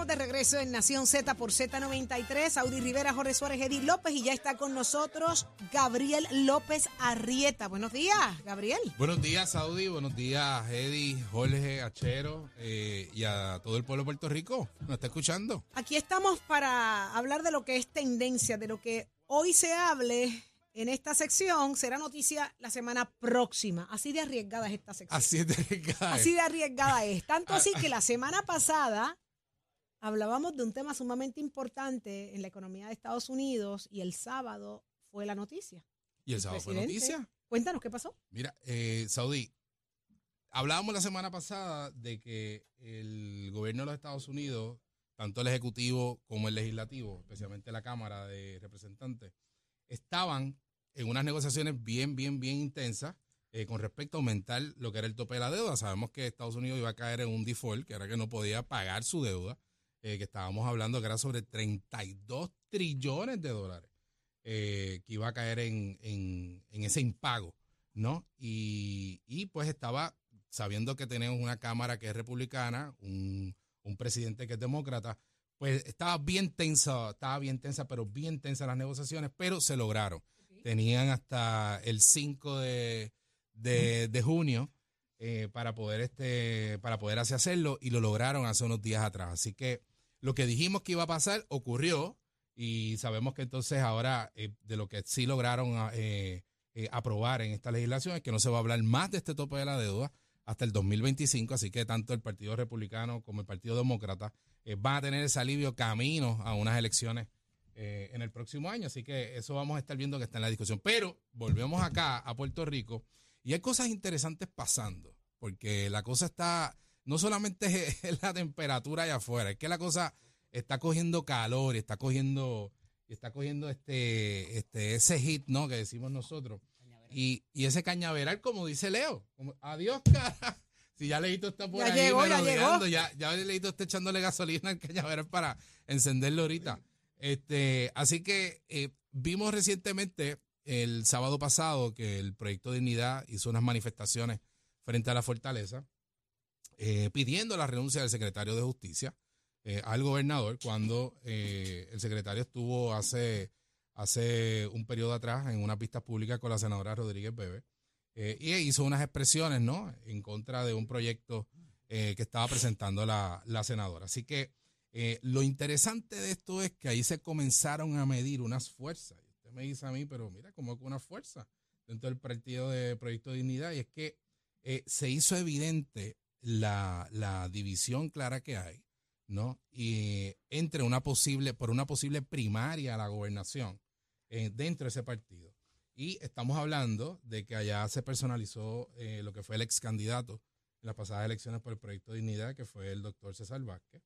Estamos de regreso en Nación Z por Z93. Audi Rivera, Jorge Suárez, Edith López y ya está con nosotros Gabriel López Arrieta. Buenos días, Gabriel. Buenos días, Saudi. Buenos días, Eddie, Jorge, Achero eh, y a todo el pueblo de Puerto Rico. ¿Nos está escuchando? Aquí estamos para hablar de lo que es tendencia, de lo que hoy se hable en esta sección. Será noticia la semana próxima. Así de arriesgada es esta sección. Así de Así de arriesgada es. Tanto así que la semana pasada hablábamos de un tema sumamente importante en la economía de Estados Unidos y el sábado fue la noticia. ¿Y el sábado fue noticia? Cuéntanos qué pasó. Mira, eh, Saudi, hablábamos la semana pasada de que el gobierno de los Estados Unidos, tanto el Ejecutivo como el Legislativo, especialmente la Cámara de Representantes, estaban en unas negociaciones bien, bien, bien intensas eh, con respecto a aumentar lo que era el tope de la deuda. Sabemos que Estados Unidos iba a caer en un default, que era que no podía pagar su deuda, eh, que estábamos hablando que era sobre 32 trillones de dólares eh, que iba a caer en, en- en ese impago, ¿no? Y, y, pues estaba sabiendo que tenemos una Cámara que es republicana, un, un presidente que es demócrata, pues estaba bien tensa, estaba bien tensa, pero bien tensa las negociaciones, pero se lograron. Tenían hasta el 5 de, de, de junio eh, para poder este para poder así hacerlo y lo lograron hace unos días atrás. Así que lo que dijimos que iba a pasar ocurrió y sabemos que entonces ahora eh, de lo que sí lograron ah, eh, eh, aprobar en esta legislación es que no se va a hablar más de este tope de la deuda hasta el 2025, así que tanto el Partido Republicano como el Partido Demócrata van a tener ese alivio camino a unas elecciones en el próximo año, así que eso vamos a estar viendo que está en la discusión. Pero volvemos acá a Puerto Rico y hay cosas interesantes pasando, porque la cosa está, no solamente es la temperatura allá afuera, es que la cosa está cogiendo calor y está cogiendo, y está cogiendo este, este, ese hit, ¿no? Que decimos nosotros. Y, y ese cañaveral, como dice Leo, como, adiós, cara. Si ya Leito está por Ya ahí llegó, ya llegó. ya, ya Leito está echándole gasolina al cañaveral para encenderlo ahorita. Este, así que eh, vimos recientemente el sábado pasado que el Proyecto Dignidad hizo unas manifestaciones frente a la fortaleza eh, pidiendo la renuncia del secretario de Justicia eh, al gobernador cuando eh, el secretario estuvo hace, hace un periodo atrás en una pista pública con la senadora Rodríguez Bebe y hizo unas expresiones ¿no? en contra de un proyecto que estaba presentando la, la senadora. Así que lo interesante de esto es que ahí se comenzaron a medir unas fuerzas. Usted me dice a mí, pero mira, como que una fuerza dentro del partido de Proyecto de Dignidad, y es que se hizo evidente la, la división clara que hay, ¿no? Y entre una posible, por una posible primaria a la gobernación eh, dentro de ese partido. Y estamos hablando de que allá se personalizó eh, lo que fue el ex candidato en las pasadas elecciones por el Proyecto de Dignidad, que fue el doctor César Vázquez,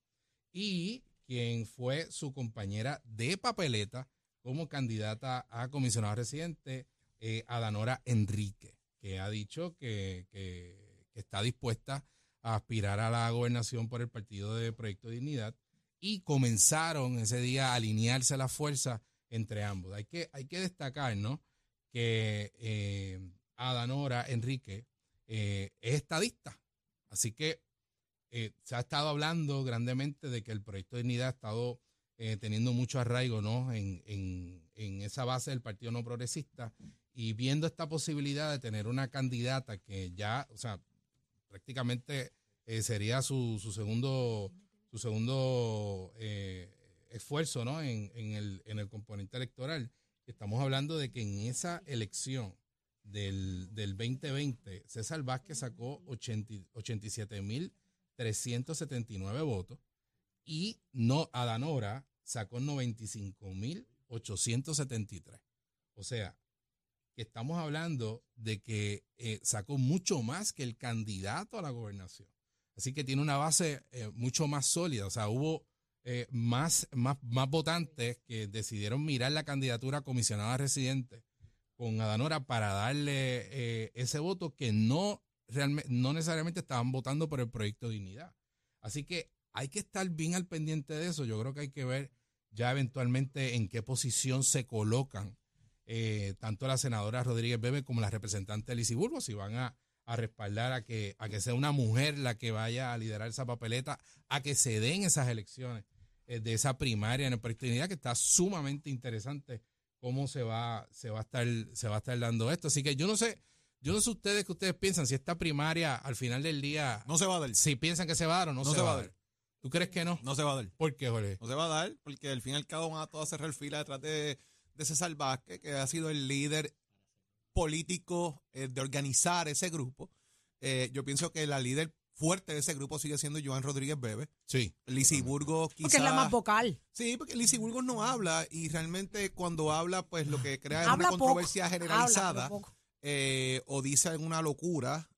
y quien fue su compañera de papeleta como candidata a comisionado residente, eh, Adanora Enrique, que ha dicho que, que- que está dispuesta aspirar a la gobernación por el partido de Proyecto de Dignidad y comenzaron ese día a alinearse las fuerzas entre ambos. Hay que, hay que destacar, ¿no? Que eh, Adanora Enrique eh, es estadista. Así que eh, se ha estado hablando grandemente de que el proyecto de dignidad ha estado teniendo mucho arraigo ¿no? en, en- en esa base del Partido No Progresista y viendo esta posibilidad de tener una candidata que ya, o sea, prácticamente eh, sería su, su segundo tu segundo eh, esfuerzo ¿no? en, en el, en el componente electoral. Estamos hablando de que en esa elección del, del 2020, César Vázquez sacó 80 87.379 votos y no Adanora sacó 95.873. O sea, que estamos hablando de que eh, sacó mucho más que el candidato a la gobernación. Así que tiene una base eh, mucho más sólida. O sea, hubo eh, más, más, más votantes que decidieron mirar la candidatura comisionada residente con Adanora para darle ese voto que no, realmente, no necesariamente estaban votando por el proyecto dignidad. Así que hay que estar bien al pendiente de eso. Yo creo que hay que ver ya eventualmente en qué posición se colocan eh, tanto la senadora Rodríguez Bebe como la representante Lizy Burgos, si van a, respaldar a que, a que sea una mujer la que vaya a liderar esa papeleta, a que se den esas elecciones eh, de esa primaria en oportunidad que está sumamente interesante cómo se va, se va a estar, se va a estar dando esto. Así que yo no sé, yo no sé ustedes que ustedes piensan si esta primaria al final del día no se va a dar. Si piensan que se va a dar o no, se, va a dar. ¿Tú crees que no? No se va a dar. ¿Por qué, Jorge? No se va a dar porque al fin y al cabo van a todos cerrar fila detrás de de César Vázquez, que ha sido el líder político eh, de organizar ese grupo. Eh, yo pienso que la líder fuerte de ese grupo sigue siendo Joan Rodríguez Bebe. Sí. Lizy Burgos quizás... Porque es la más vocal. Sí, porque Lizy Burgos no habla y realmente cuando habla, pues lo que crea es una controversia generalizada. Eh, o dice alguna locura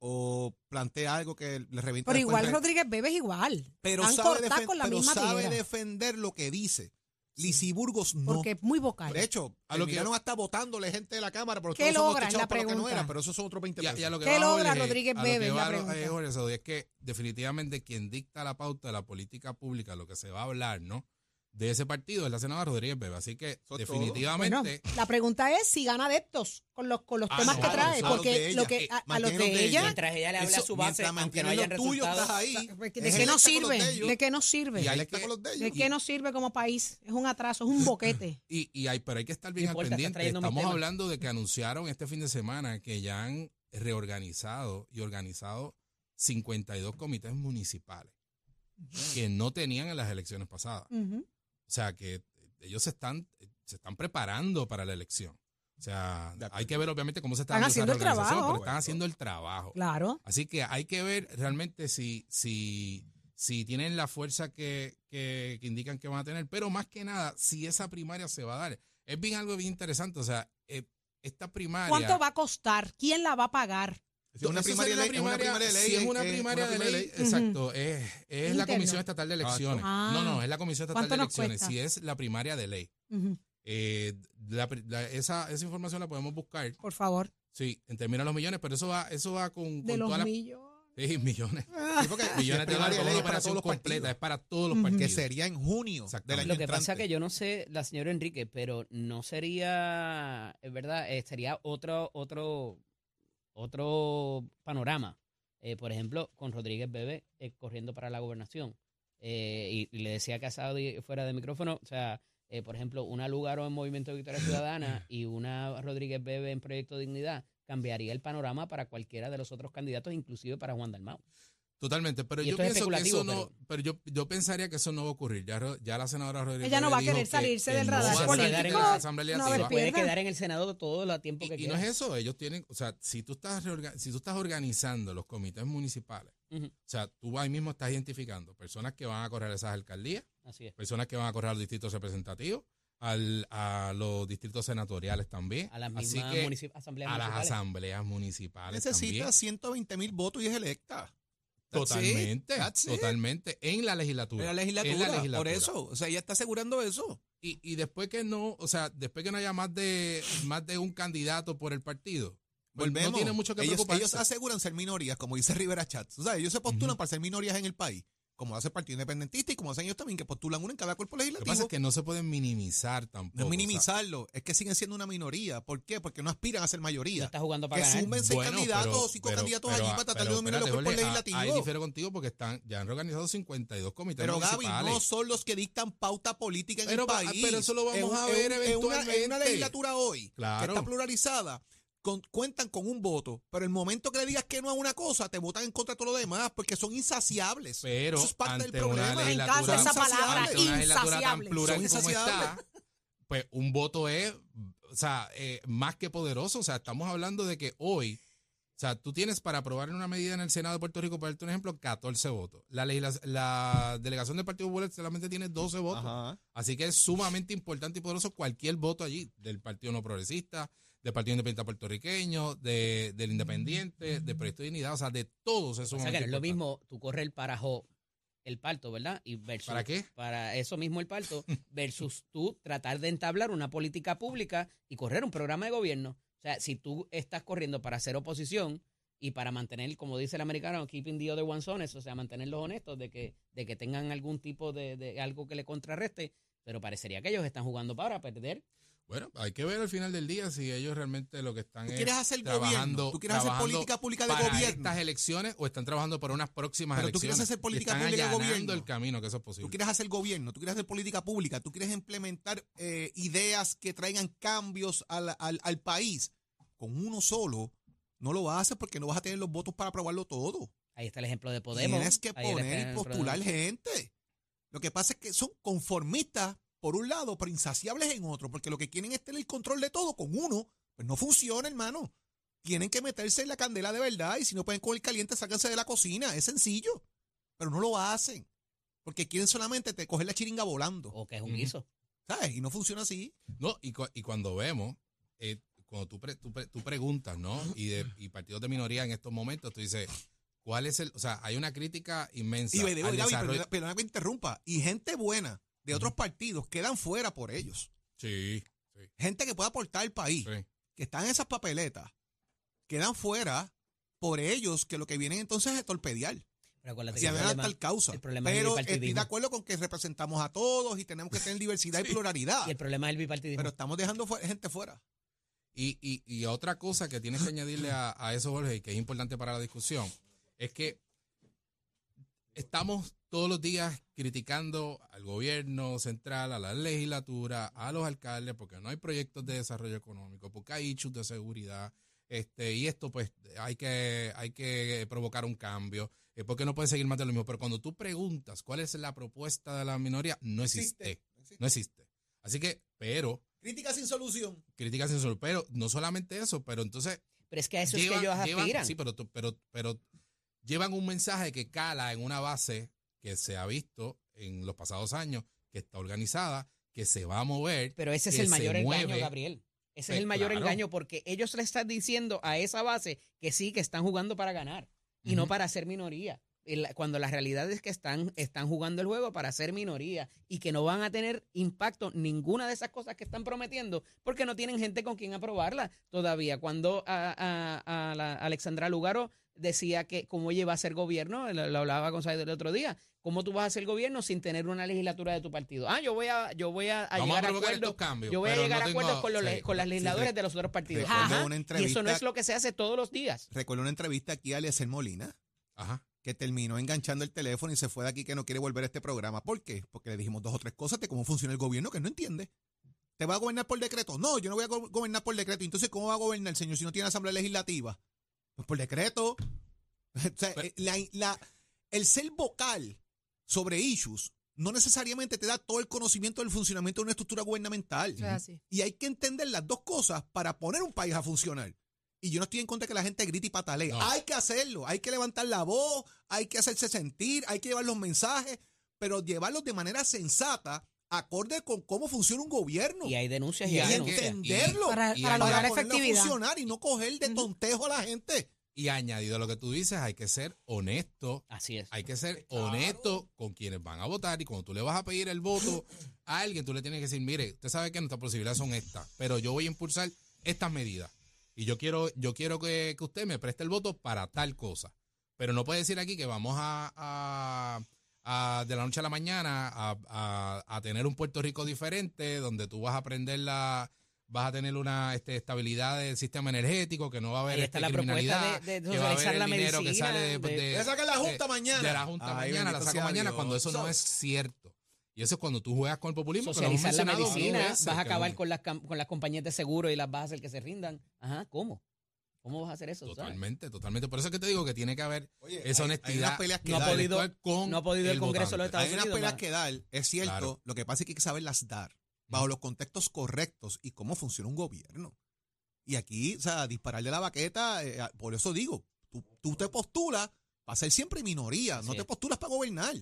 o plantea algo que le revienta. Pero igual Rodríguez Bebe es igual. Pero sabe, pero sabe defender lo que dice. Lizy Burgos no. Porque es muy vocal. De hecho, a lo que no hasta votándole gente de la Cámara, pero ¿Qué logra la pregunta? no era, pero eso son otros 20 pesos. ¿Qué logra Rodríguez Bebe? es que definitivamente quien dicta la pauta de la política pública, lo que se va a hablar, ¿no? De ese partido es la senadora Rodríguez Bebe. Así que definitivamente. la pregunta es si gana adeptos con los, con los ah, temas que trae. porque lo que a, los de, ella. Mientras ella le hable a su base, aunque no haya resultados. Ahí, ¿De qué nos sirve? ¿De qué nos sirve? ¿De qué nos sirve como país? Es un atraso, es un boquete. y, y hay, pero hay que estar bien al pendiente. Estamos hablando de que anunciaron este fin de semana que ya han reorganizado y organizado 52 comités municipales que no tenían en las elecciones pasadas. O sea que ellos se están, se están preparando para la elección. O sea, hay que ver obviamente cómo se está están haciendo el trabajo. pero están haciendo el trabajo. Claro. Así que hay que ver realmente si, si, si tienen la fuerza que, que, indican que van a tener, pero más que nada, si esa primaria se va a dar. Es bien algo bien interesante. O sea, eh, esta primaria. ¿Cuánto va a costar? ¿Quién la va a pagar? Si es una primaria, de ley, Si es una primaria de ley, exacto. Es, es la Comisión Estatal de Elecciones. No, no, es la Comisión Estatal de Elecciones. Si es la primaria de ley. eh, esa, esa información la podemos buscar. Por favor. Sí, en términos de los millones, pero eso va, eso va con, de los millones. Sí, millones. Sí, porque millones de dólares es para todos los completa, es para todos los partidos. Que sería en junio del año Lo que pasa es que yo no sé, la señora Enrique, pero no sería, es verdad, eh, sería otro, otro otro panorama, eh, por ejemplo, con Rodríguez Bebe eh, corriendo para la gobernación. Eh, y, le decía que Saudi fuera de micrófono, o sea, por ejemplo, una lugar en Movimiento de Victoria Ciudadana y una Rodríguez Bebe en Proyecto Dignidad cambiaría el panorama para cualquiera de los otros candidatos, inclusive para Juan Dalmau. Totalmente, pero yo pienso que eso no, pero, yo, yo pensaría que eso no va a ocurrir. Ya, ya la senadora Rodríguez Ella no va a querer salirse del radar no político. No, puede quedar en el Senado todo el tiempo que quiera. Y no es eso, ellos tienen, o sea, si tú estás si tú estás organizando los comités municipales, o sea, tú ahí mismo estás identificando personas que van a correr esas alcaldías, personas que van a correr a los distritos representativos, al, a los distritos senatoriales también. A las mismas Así asambleas a las asambleas municipales. Necesita 120 mil votos y es electa. Totalmente, totalmente. En la legislatura. En la legislatura, por eso. O sea, ella está asegurando eso. Y, y después que no, o sea, después que no haya más de, más de un candidato por el partido, pues no tiene mucho que ellos, Ellos aseguran ser minorías, como dice Rivera Chats. O sea, ellos se postulan para ser minorías en el país como hace el Partido Independentista y como hacen ellos también, que postulan uno en cada cuerpo legislativo. Lo que pasa es que no se pueden minimizar tampoco. No minimizarlo, es que siguen siendo una minoría. ¿Por qué? Porque no aspiran a ser mayoría. está jugando para que ganar. sumen seis candidatos o cinco candidatos allí para tratar de dominar los cuerpos legislativos. Ahí difiero contigo porque están, ya han organizado 52 comités Pero Gaby, no son los que dictan pauta política en el país. Pero eso lo vamos a ver eventualmente. En una, legislatura hoy, que está pluralizada, con- cuentan con un voto, pero el momento que le digas que no a una cosa, te votan en contra de todo lo demás porque son insaciables. Pero Eso es parte ante del una problema. Legislatura, encanta esa palabra, insaciable. plural Son como insaciables. está, pues un voto es, o sea, eh, más que poderoso. O sea, estamos hablando de que hoy, o sea, tú tienes para aprobar una medida en el Senado de Puerto Rico, para darte un ejemplo, 14 votos. La, la delegación del Partido Popular solamente tiene 12 votos. Ajá. Así que es sumamente importante y poderoso cualquier voto allí, del Partido No Progresista, del Partido Independiente Puertorriqueño, de, del Independiente, del Proyecto de Dignidad, o sea, de todos es O sea que es lo mismo tú correr el parajo, el parto, ¿verdad? Y versus, ¿Para qué? Para eso mismo el parto, versus tú tratar de entablar una política pública y correr un programa de gobierno. O sea, si tú estás corriendo para hacer oposición y para mantener, como dice el americano, keeping the other ones honest, o sea, mantenerlos honestos de que, de que tengan algún tipo de, de algo que le contrarreste, pero parecería que ellos están jugando para perder. Bueno, hay que ver al final del día si ellos realmente lo que están ¿Tú es quieres hacer trabajando, gobierno? ¿Tú quieres hacer política pública de para gobierno? estas elecciones o están trabajando para unas próximas Pero tú elecciones. quieres hacer política están pública de gobierno. el camino que eso es posible. Tú quieres hacer gobierno, tú quieres hacer política pública, tú quieres implementar eh, ideas que traigan cambios al, al- al país. Con uno solo no lo vas a hacer porque no vas a tener los votos para aprobarlo todo. Ahí está el ejemplo de Podemos. Tienes que ahí poner y postular gente. Lo que pasa es que son conformistas por un lado, pero insaciables en otro, porque lo que quieren es tener el control de todo con uno. Pues no funciona, hermano. Tienen que meterse en la candela de verdad y si no pueden coger caliente, sáquense de la cocina. Es sencillo. Pero no lo hacen. Porque quieren solamente te coger la chiringa volando. O que es un guiso. ¿Sabes? Y no funciona así. No, y, cu- y cuando vemos, eh, cuando tú, pre- tú, pre- tú preguntas, ¿no? Y, de, y partidos de minoría en estos momentos, tú dices, ¿cuál es el...? O sea, hay una crítica inmensa Y Gaby, desarrollo- perdona- perdona que me interrumpa. Y gente buena de otros partidos quedan fuera por ellos. Sí, sí, Gente que pueda aportar al país. sí. que están en esas papeletas quedan fuera por ellos que lo que vienen entonces es torpedear. Pero Si había tal causa. el problema es el Pero estoy de acuerdo con que representamos a todos y tenemos que tener diversidad y pluralidad. Y el problema es el bipartidismo. Pero estamos dejando fu- gente fuera. Y, y, y otra cosa que tienes que añadirle a, a eso, Jorge, y que es importante para la discusión, es que estamos todos los días criticando al gobierno central, a la legislatura, a los alcaldes, porque no hay proyectos de desarrollo económico, porque hay issues de seguridad, este, y esto pues hay que, hay que provocar un cambio, eh, porque no puede seguir más de lo mismo. Pero cuando tú preguntas cuál es la propuesta de la minoría, no existe, no existe. Así que, pero, Crítica sin solución. críticas sin solución, pero no solamente eso, pero entonces pero es que a eso llevan- es que ellos llevan- aspiran. Sí, pero, tú- pero, pero llevan un mensaje que cala en una base que se ha visto en los pasados años, que está organizada, que se va a mover. Pero ese es el mayor engaño, mueve. Gabriel. Ese Pues, es el mayor claro. engaño porque ellos le están diciendo a esa base que sí, que están jugando para ganar y no para ser minoría. Cuando la realidad es que están, están jugando el juego para ser minoría y que no van a tener impacto ninguna de esas cosas que están prometiendo porque no tienen gente con quien aprobarla todavía. Cuando a, a- a la Alexandra Lugaro decía que cómo ella iba a ser gobierno, lo, lo hablaba González el otro día, ¿cómo tú vas a ser gobierno sin tener una legislatura de tu partido? Ah, yo voy a, yo voy a, a Vamos a llegar a provocar acuerdos estos cambios. yo voy a llegar no a tengo- acuerdos con, los, sí. con las legisladores de los otros partidos. Recuerdo Ajá. una Y eso no es lo que se hace todos los días. Recuerdo una entrevista aquí a Eliezer Molina, Ajá. que terminó enganchando el teléfono y se fue de aquí que no quiere volver a este programa. ¿Por qué? Porque le dijimos dos o tres cosas de cómo funciona el gobierno que no entiende. ¿Te va a gobernar por decreto? No, yo no voy a go- gobernar por decreto. Entonces, ¿cómo va a gobernar el señor si no tiene asamblea legislativa? Pues por decreto. O sea, Pero- eh, la- la- el ser vocal sobre issues no necesariamente te da todo el conocimiento del funcionamiento de una estructura gubernamental. Y hay que entender las dos cosas para poner un país a funcionar. Y yo no estoy en contra de que la gente grite y patalee. No. Hay que hacerlo, hay que levantar la voz, hay que hacerse sentir, hay que llevar los mensajes, pero llevarlos de manera sensata, acorde con cómo funciona un gobierno. Y hay denuncias y, Y hay Y entenderlo Para- y para hay- lograr efectividad. funcionar y no coger de tontejo a la gente. Y añadido a lo que tú dices, hay que ser honesto. Así es. Hay que ser honesto con quienes van a votar y cuando tú le vas a pedir el voto a alguien, tú le tienes que decir, mire, usted sabe que nuestras posibilidades son estas, pero yo voy a impulsar estas medidas y yo quiero, yo quiero que, que usted me preste el voto para tal cosa. Pero no puede decir aquí que vamos a, a- a- de la noche a la mañana a, a- a tener un Puerto Rico diferente, donde tú vas a aprender la vas a tener una este, estabilidad del sistema energético, que no va a haber este, la criminalidad, de- de que va a haber socializar el la dinero que medicina, sale de, de- la junta mañana. de la Junta Ay, mañana, la saco mañana, Dios. cuando eso no es cierto. Y eso es cuando tú juegas con el populismo. que Socializar la medicina, veces, vas a que acabar con las, cam- con las compañías de seguro y las vas a hacer que se rindan. Ajá, ¿cómo? ¿Cómo vas a hacer eso? sabes? Totalmente, totalmente. Por eso es que te digo que tiene que haber Oye, esa hay- hay honestidad. unas peleas que No ha podido- con no ha podido el Congreso de los. Estados Hay unas peleas que dar, es cierto. Claro. Lo que pasa es que hay que saberlas dar bajo los contextos correctos y cómo funciona un gobierno. Y aquí, o sea, disparar de la baqueta, eh, por eso digo, tú, tú te postulas para ser siempre minoría, no Sí. te postulas para gobernar.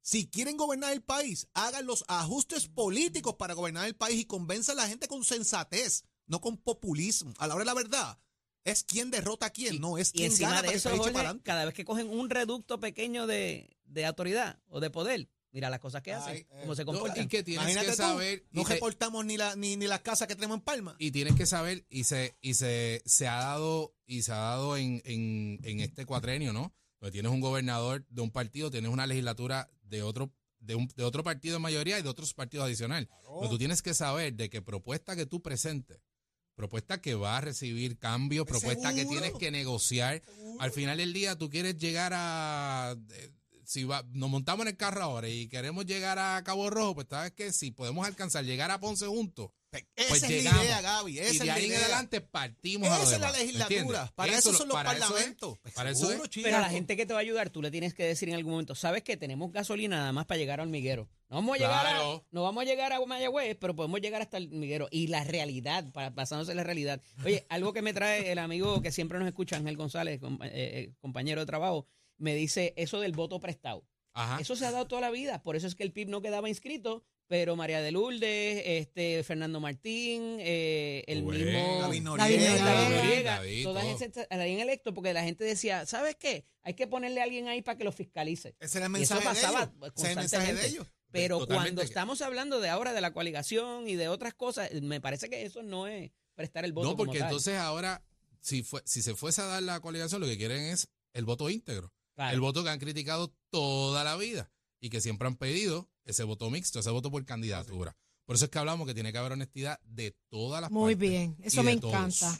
Si quieren gobernar el país, hagan los ajustes políticos para gobernar el país y convenzan a la gente con sensatez, no con populismo. A la hora de la verdad, es quién derrota a quién, no es Y quién encima gana de para que eso, Jorge, para cada vez que cogen un reducto pequeño de, de autoridad o de poder, mira las cosas que hacen, Ay, eh, cómo se No, comportan. y que tienes Imagínate que tú, saber. no y te- reportamos ni, la, ni, ni las casas que tenemos en Palma. y tienes que saber, y se, y se, se ha dado, y se ha dado en, en, en este cuatrenio, ¿no? Donde tienes un gobernador de un partido, tienes una legislatura de otro, de un, de otro partido en mayoría y de otros partidos adicional. Pero tú tienes que saber de que propuesta que tú presentes, propuesta que va a recibir cambios, Pues propuesta que tienes que negociar. Al final del día tú quieres llegar a eh, si va, nos montamos en el carro ahora y queremos llegar a Cabo Rojo, pues sabes que si podemos alcanzar llegar a Ponce juntos, Esa pues es llegamos. la idea, Gaby. Esa y es de la ahí en idea. adelante partimos a Esa es la legislatura. Para eso, lo- son los para eso es, parlamentos. Pues para eso es. Pero a la gente que te va a ayudar, tú le tienes que decir en algún momento, sabes que tenemos gasolina nada más para llegar al hormiguero. No vamos a llegar a, Claro. no vamos a llegar a Mayagüez, pero podemos llegar hasta el hormiguero. Y la realidad, pa- basándose en la realidad. Oye, algo que me trae el amigo que siempre nos escucha, Ángel González, eh, eh, compañero de trabajo, me dice eso del voto prestado. Ajá. Eso se ha dado toda la vida, por eso es que el PIB no quedaba inscrito, pero María de Lourdes, este, Fernando Martín, eh, el mismo David Noriega. David Noriega. Noriega, David, todas todo. esas habían electo porque la gente decía, ¿sabes qué? Hay que ponerle a alguien ahí para que lo fiscalice. Ese era el Y eso mensaje de pasaba ellos. Ese es el mensaje de constantemente. ellos. Pero Totalmente cuando estamos hablando de ahora de la coaligación y de otras cosas, me parece que eso no es prestar el voto No, porque como tal. entonces ahora, si, fue, si se fuese a dar la coaligación, lo que quieren es el voto íntegro. El voto que han criticado toda la vida y que siempre han pedido ese voto mixto, ese voto por candidatura. Por eso es que hablamos que tiene que haber honestidad de todas las Muy partes bien, eso me encanta.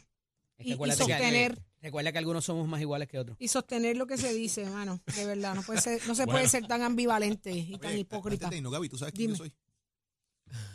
Es que Y, que- sostener, recuerda que algunos somos más iguales que otros. y sostener lo que se dice, hermano, de verdad. No, puede ser, no se Bueno. puede ser tan ambivalente y tan hipócrita. antes de irnos, Gaby, ¿tú sabes quién Dime. yo soy?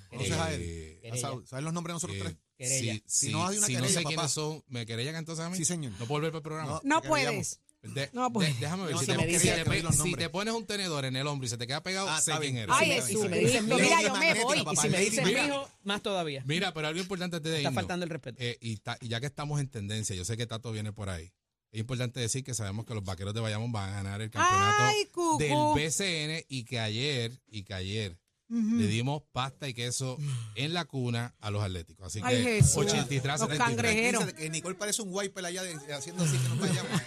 ¿Conoces a él? Querella. ¿Sabes los nombres de nosotros eh, tres? Querella. si, Si si- no hay una si no querella, sé papá. quiénes son, ¿me querellan entonces a mí? Sí, señor. ¿No puedo volver para el programa? No puedes. De- No, pues. de- déjame ver. No, si, si te, si si pones un tenedor en el hombro y se te queda pegado, Ah, sé quién bien. eres. Ay, si me dicen mira, yo me voy. Y si me Lady dicen Mira. mijo, más todavía. Mira, pero algo importante antes de Está irnos. faltando el respeto. Eh, y, ta- y ya que estamos en tendencia, yo sé que Tato viene por ahí. Es importante decir que sabemos que los vaqueros de Bayamón van a ganar el campeonato Ay, del BCN y que ayer, y que ayer Le dimos pasta y queso en la cuna a los atléticos. Así Ay, que Jesús. 83 Los 73. cangrejeros. Tranquilízate, Que Nicole parece un wiper allá de- haciendo así que nos vayamos.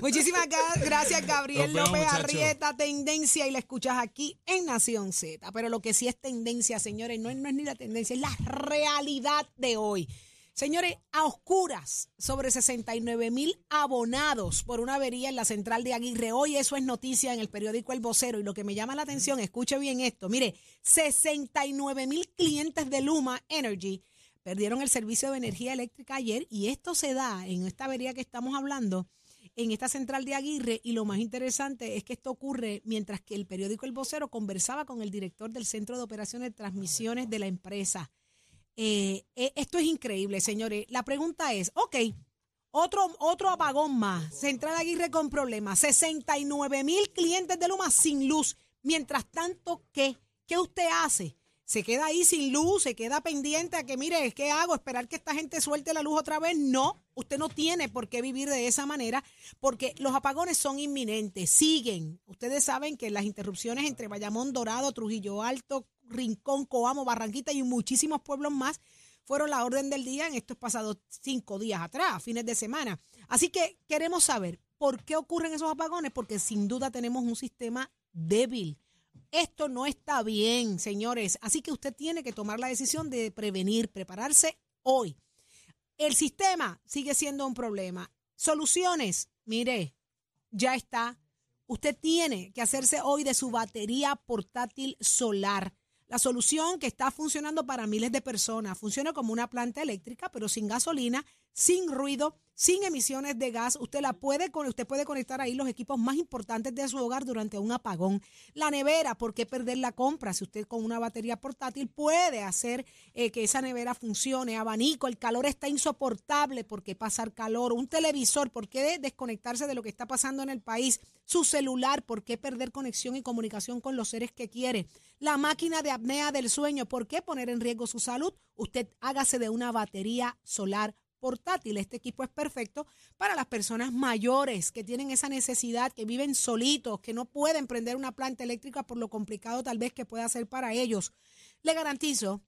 Muchísimas gracias, Gabriel vemos, López muchachos. Arrieta, tendencia, y la escuchas aquí en Nación Z. Pero lo que sí es tendencia, señores, no es, no es ni la tendencia, es la realidad de hoy. Señores, a oscuras, sobre 69 mil abonados por una avería en la central de Aguirre. Hoy eso es noticia en el periódico El Vocero. Y lo que me llama la atención, escuche bien esto. Mire, 69 mil clientes de Luma Energy perdieron el servicio de energía eléctrica ayer. Y esto se da en esta avería que estamos hablando en esta central de Aguirre y lo más interesante es que esto ocurre mientras que el periódico El Vocero conversaba con el director del Centro de Operaciones de Transmisiones de la empresa. Eh, eh, esto es increíble, señores. La pregunta es, ok, otro, otro apagón más, Central Aguirre con problemas, 69 mil clientes de Luma sin luz. Mientras tanto, ¿qué? ¿Qué usted hace? ¿Se queda ahí sin luz? ¿Se queda pendiente a que, mire, ¿qué hago? ¿Esperar que esta gente suelte la luz otra vez? No, usted no tiene por qué vivir de esa manera porque los apagones son inminentes, siguen. Ustedes saben que las interrupciones entre Bayamón, Dorado, Trujillo Alto, Rincón, Coamo, Barranquita y muchísimos pueblos más fueron la orden del día en estos pasados cinco días atrás, fines de semana. Así que queremos saber por qué ocurren esos apagones, porque sin duda tenemos un sistema débil. Esto no está bien, señores. Así que usted tiene que tomar la decisión de prevenir, prepararse hoy. El sistema sigue siendo un problema. Soluciones, mire, ya está. Usted tiene que hacerse hoy de su batería portátil solar. La solución que está funcionando para miles de personas. Funciona como una planta eléctrica, pero sin gasolina, sin ruido, sin emisiones de gas. Usted la puede usted puede conectar ahí los equipos más importantes de su hogar durante un apagón. La nevera, ¿por qué perder la compra? Si usted con una batería portátil puede hacer eh, que esa nevera funcione, abanico, el calor está insoportable, ¿por qué pasar calor? Un televisor, ¿por qué desconectarse de lo que está pasando en el país? Su celular, ¿por qué perder conexión y comunicación con los seres que quiere? La máquina de apnea del sueño, ¿por qué poner en riesgo su salud? Usted hágase de una batería solar portátil. Este equipo es perfecto para las personas mayores que tienen esa necesidad, que viven solitos, que no pueden prender una planta eléctrica por lo complicado tal vez que pueda ser para ellos. Le garantizo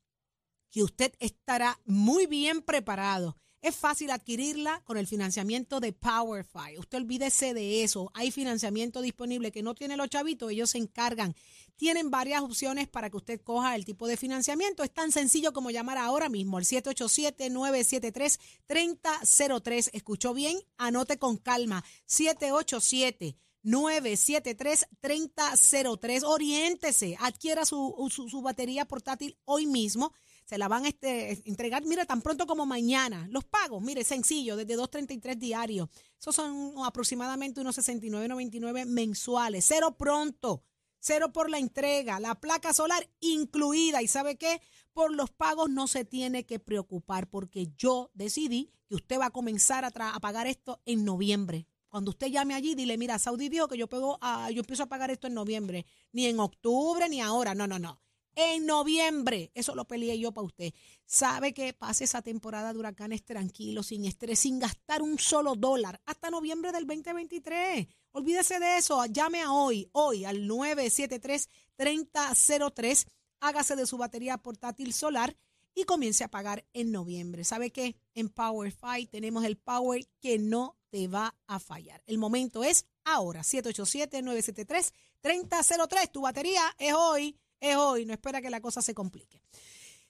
que usted estará muy bien preparado. Es fácil adquirirla con el financiamiento de PowerFi. Usted olvídese de eso. Hay financiamiento disponible que no tiene los chavitos, ellos se encargan. Tienen varias opciones para que usted coja el tipo de financiamiento. Es tan sencillo como llamar ahora mismo al 787-973-3003. ¿Escuchó bien? Anote con calma. 787 973-3003. Oriéntese, adquiera su, su, su batería portátil hoy mismo. Se la van a este, entregar, mire, tan pronto como mañana. Los pagos, mire, sencillo, desde 2.33 diarios. Esos son aproximadamente unos 69.99 mensuales. Cero pronto, cero por la entrega, la placa solar incluida. ¿Y sabe qué? Por los pagos no se tiene que preocupar porque yo decidí que usted va a comenzar a, a pagar esto en noviembre. Cuando usted llame allí, dile, mira, Saudi dijo que yo, puedo, ah, yo empiezo a pagar esto en noviembre. Ni en octubre, ni ahora. No, no, no. En noviembre. Eso lo peleé yo para usted. Sabe que pase esa temporada de huracanes tranquilo, sin estrés, sin gastar un solo dólar. Hasta noviembre del 2023. Olvídese de eso. Llame a hoy, hoy al 973-3003. Hágase de su batería portátil solar y comience a pagar en noviembre. ¿Sabe qué? En PowerFi tenemos el power que no te va a fallar. El momento es ahora. 787-973-3003. Tu batería es hoy, es hoy. No espera que la cosa se complique.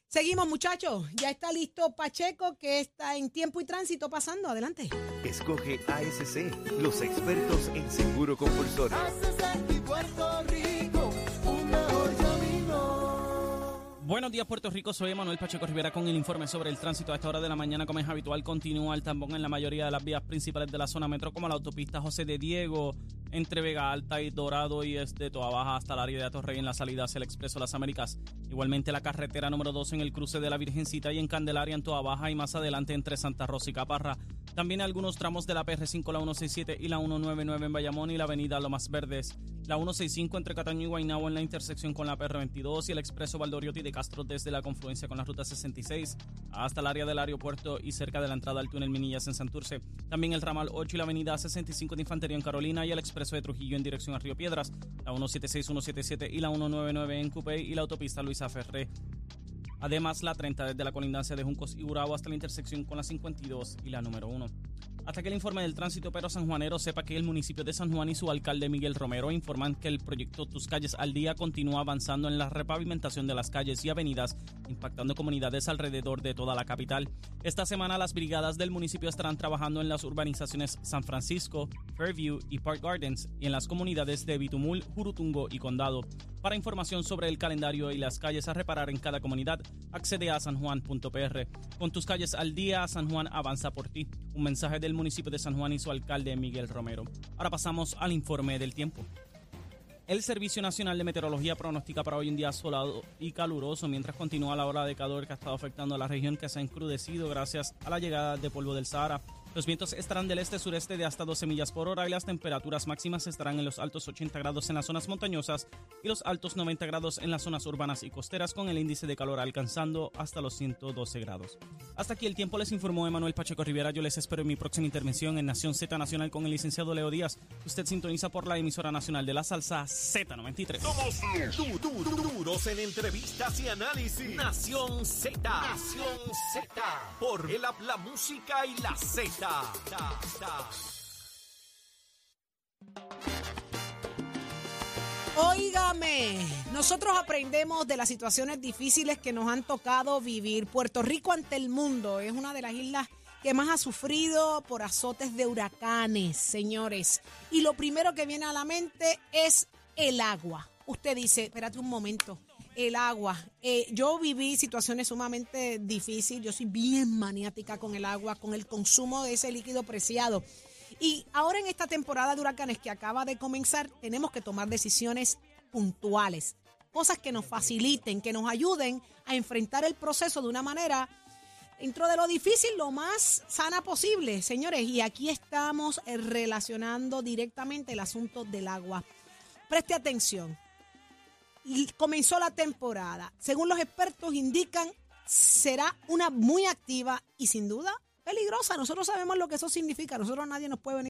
Seguimos, muchachos. Ya está listo Pacheco, que está en tiempo y tránsito pasando. Adelante. Escoge ASC, los expertos en seguro compulsorio. Buenos días, Puerto Rico. Soy Manuel Pacheco Rivera con el informe sobre el tránsito. A esta hora de la mañana, como es habitual, continúa el tambón en la mayoría de las vías principales de la zona metro, como la autopista José de Diego, entre Vega Alta y Dorado, y desde Toa Baja hasta el área de Atorrey en la salida hacia el Expreso Las Américas. Igualmente la carretera número 2 en el cruce de la Virgencita y en Candelaria en Toa Baja y más adelante entre Santa Rosa y Caparra. También algunos tramos de la PR5, la 167 y la 199 en Bayamón y la avenida Lomas Verdes. La 165 entre Cataño y Guaynabo en la intersección con la PR22 y el expreso Valdoriotti de Castro desde la confluencia con la ruta 66 hasta el área del aeropuerto y cerca de la entrada al túnel Minillas en Santurce. También el ramal 8 y la avenida 65 de Infantería en Carolina y el expreso de Trujillo en dirección a Río Piedras. La 176, 177 y la 199 en Cupey y la autopista Luisa Ferré. Además, la 30 desde la colindancia de Juncos y Urabo hasta la intersección con la 52 y la número 1. Hasta que el informe del tránsito pero sanjuanero sepa que el municipio de San Juan y su alcalde Miguel Romero informan que el proyecto Tus Calles al Día continúa avanzando en la repavimentación de las calles y avenidas, impactando comunidades alrededor de toda la capital. Esta semana las brigadas del municipio estarán trabajando en las urbanizaciones San Francisco, Fairview y Park Gardens y en las comunidades de Bitumul, Jurutungo y Condado. Para información sobre el calendario y las calles a reparar en cada comunidad, accede a sanjuan.pr. Con tus calles al día, San Juan avanza por ti. Un mensaje del municipio de San Juan y su alcalde Miguel Romero. Ahora pasamos al informe del tiempo. El Servicio Nacional de Meteorología pronostica para hoy un día solado y caluroso mientras continúa la ola de calor que ha estado afectando a la región que se ha encrudecido gracias a la llegada de polvo del Sahara. Los vientos estarán del este-sureste de hasta 12 millas por hora y las temperaturas máximas estarán en los altos 80 grados en las zonas montañosas y los altos 90 grados en las zonas urbanas y costeras con el índice de calor alcanzando hasta los 112 grados. Hasta aquí el tiempo les informó Emanuel Pacheco Rivera. Yo les espero en mi próxima intervención en Nación Z Nacional con el licenciado Leo Díaz. Usted sintoniza por la emisora nacional de la salsa Z93. Somos du- du- du- duros en entrevistas y análisis. Nación Z. Nación Z. Por el app, la música y la Z. Ta, ta. Óigame, nosotros aprendemos de las situaciones difíciles que nos han tocado vivir. Puerto Rico ante el mundo es una de las islas que más ha sufrido por azotes de huracanes, señores. Y lo primero que viene a la mente es el agua. Usted dice, espérate un momento, el agua. Eh, yo viví situaciones sumamente difíciles. Yo soy bien maniática con el agua, con el consumo de ese líquido preciado. Y ahora en esta temporada de huracanes que acaba de comenzar, tenemos que tomar decisiones puntuales. Cosas que nos faciliten, que nos ayuden a enfrentar el proceso de una manera dentro de lo difícil, lo más sana posible, señores. Y aquí estamos eh, relacionando directamente el asunto del agua. Preste atención. Comenzó la temporada. Según los expertos indican, será una muy activa y sin duda peligrosa. Nosotros sabemos lo que eso significa. Nosotros nadie nos puede venir